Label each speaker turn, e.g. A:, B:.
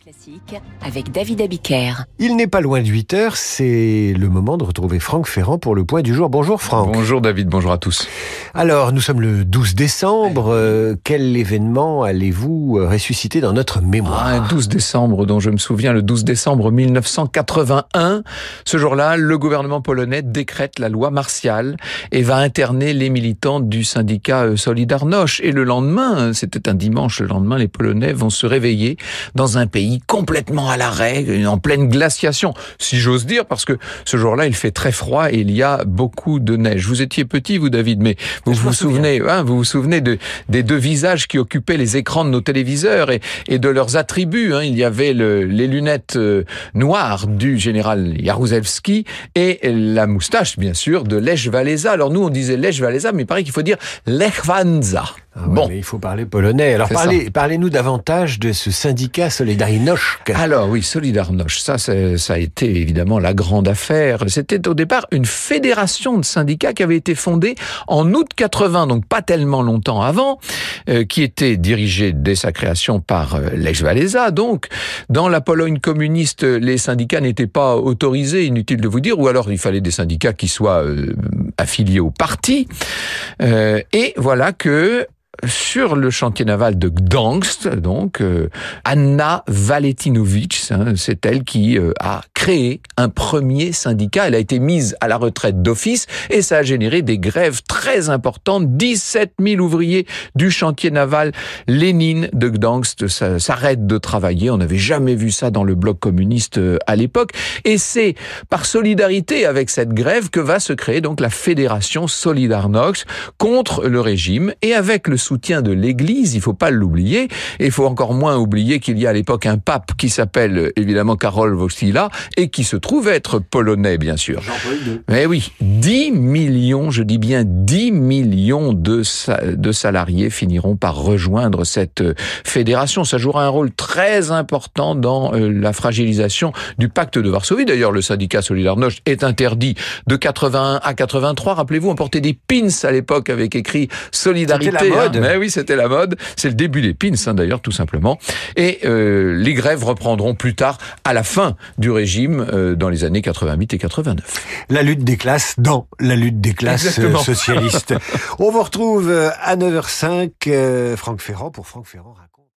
A: Classique avec David Abiker.
B: Il n'est pas loin de 8 heures, c'est le moment de retrouver Franck Ferrand pour le point du jour. Bonjour Franck.
C: Bonjour David, bonjour à tous.
B: Alors, nous sommes le 12 décembre. Euh, quel événement allez-vous euh, ressusciter dans notre mémoire
C: ah, Un 12 décembre dont je me souviens, le 12 décembre 1981. Ce jour-là, le gouvernement polonais décrète la loi martiale et va interner les militants du syndicat euh, Solidarność. Et le lendemain, c'était un dimanche, le lendemain, les Polonais vont se réveiller dans un pays complètement à l'arrêt, en pleine glaciation, si j'ose dire, parce que ce jour-là, il fait très froid et il y a beaucoup de neige. Vous étiez petit, vous, David, mais vous vous souvenez, hein, vous vous souvenez de, des deux visages qui occupaient les écrans de nos téléviseurs et, et de leurs attributs. Hein. Il y avait le, les lunettes euh, noires du général Jaruzelski et la moustache, bien sûr, de Lech Walesa. Alors nous, on disait Lech Walesa, mais il paraît qu'il faut dire Lech Wanza.
B: Ah bon, mais il faut parler polonais. Alors parlez, parlez-nous davantage de ce syndicat Solidarność.
C: Alors oui, Solidarność, ça, ça a été évidemment la grande affaire. C'était au départ une fédération de syndicats qui avait été fondée en août 80, donc pas tellement longtemps avant, euh, qui était dirigée dès sa création par euh, Lech Walesa. Donc, dans la Pologne communiste, les syndicats n'étaient pas autorisés, inutile de vous dire, ou alors il fallait des syndicats qui soient euh, affiliés au parti. Euh, et voilà que sur le chantier naval de Gdansk, donc euh, Anna Valetinovich, hein, c'est elle qui euh, a créé un premier syndicat. Elle a été mise à la retraite d'office et ça a généré des grèves très importantes. 17 000 ouvriers du chantier naval Lénine de Gdansk s'arrêtent de travailler. On n'avait jamais vu ça dans le bloc communiste euh, à l'époque. Et c'est par solidarité avec cette grève que va se créer donc la fédération Solidarność contre le régime et avec le soutien de l'Église, il faut pas l'oublier, et il faut encore moins oublier qu'il y a à l'époque un pape qui s'appelle évidemment Karol Wojtyla et qui se trouve être polonais, bien sûr. Mais oui, 10 millions, je dis bien 10 millions de, de salariés finiront par rejoindre cette euh, fédération. Ça jouera un rôle très important dans euh, la fragilisation du pacte de Varsovie. D'ailleurs, le syndicat Solidarność est interdit de 81 à 83. Rappelez-vous, on portait des pins à l'époque avec écrit Solidarité. Mais oui, c'était la mode. C'est le début des pins, hein, d'ailleurs, tout simplement. Et euh, les grèves reprendront plus tard, à la fin du régime, euh, dans les années 88 et 89.
B: La lutte des classes dans la lutte des classes euh, socialistes. On vous retrouve euh, à 9h05, Franck Ferrand pour Franck Ferrand.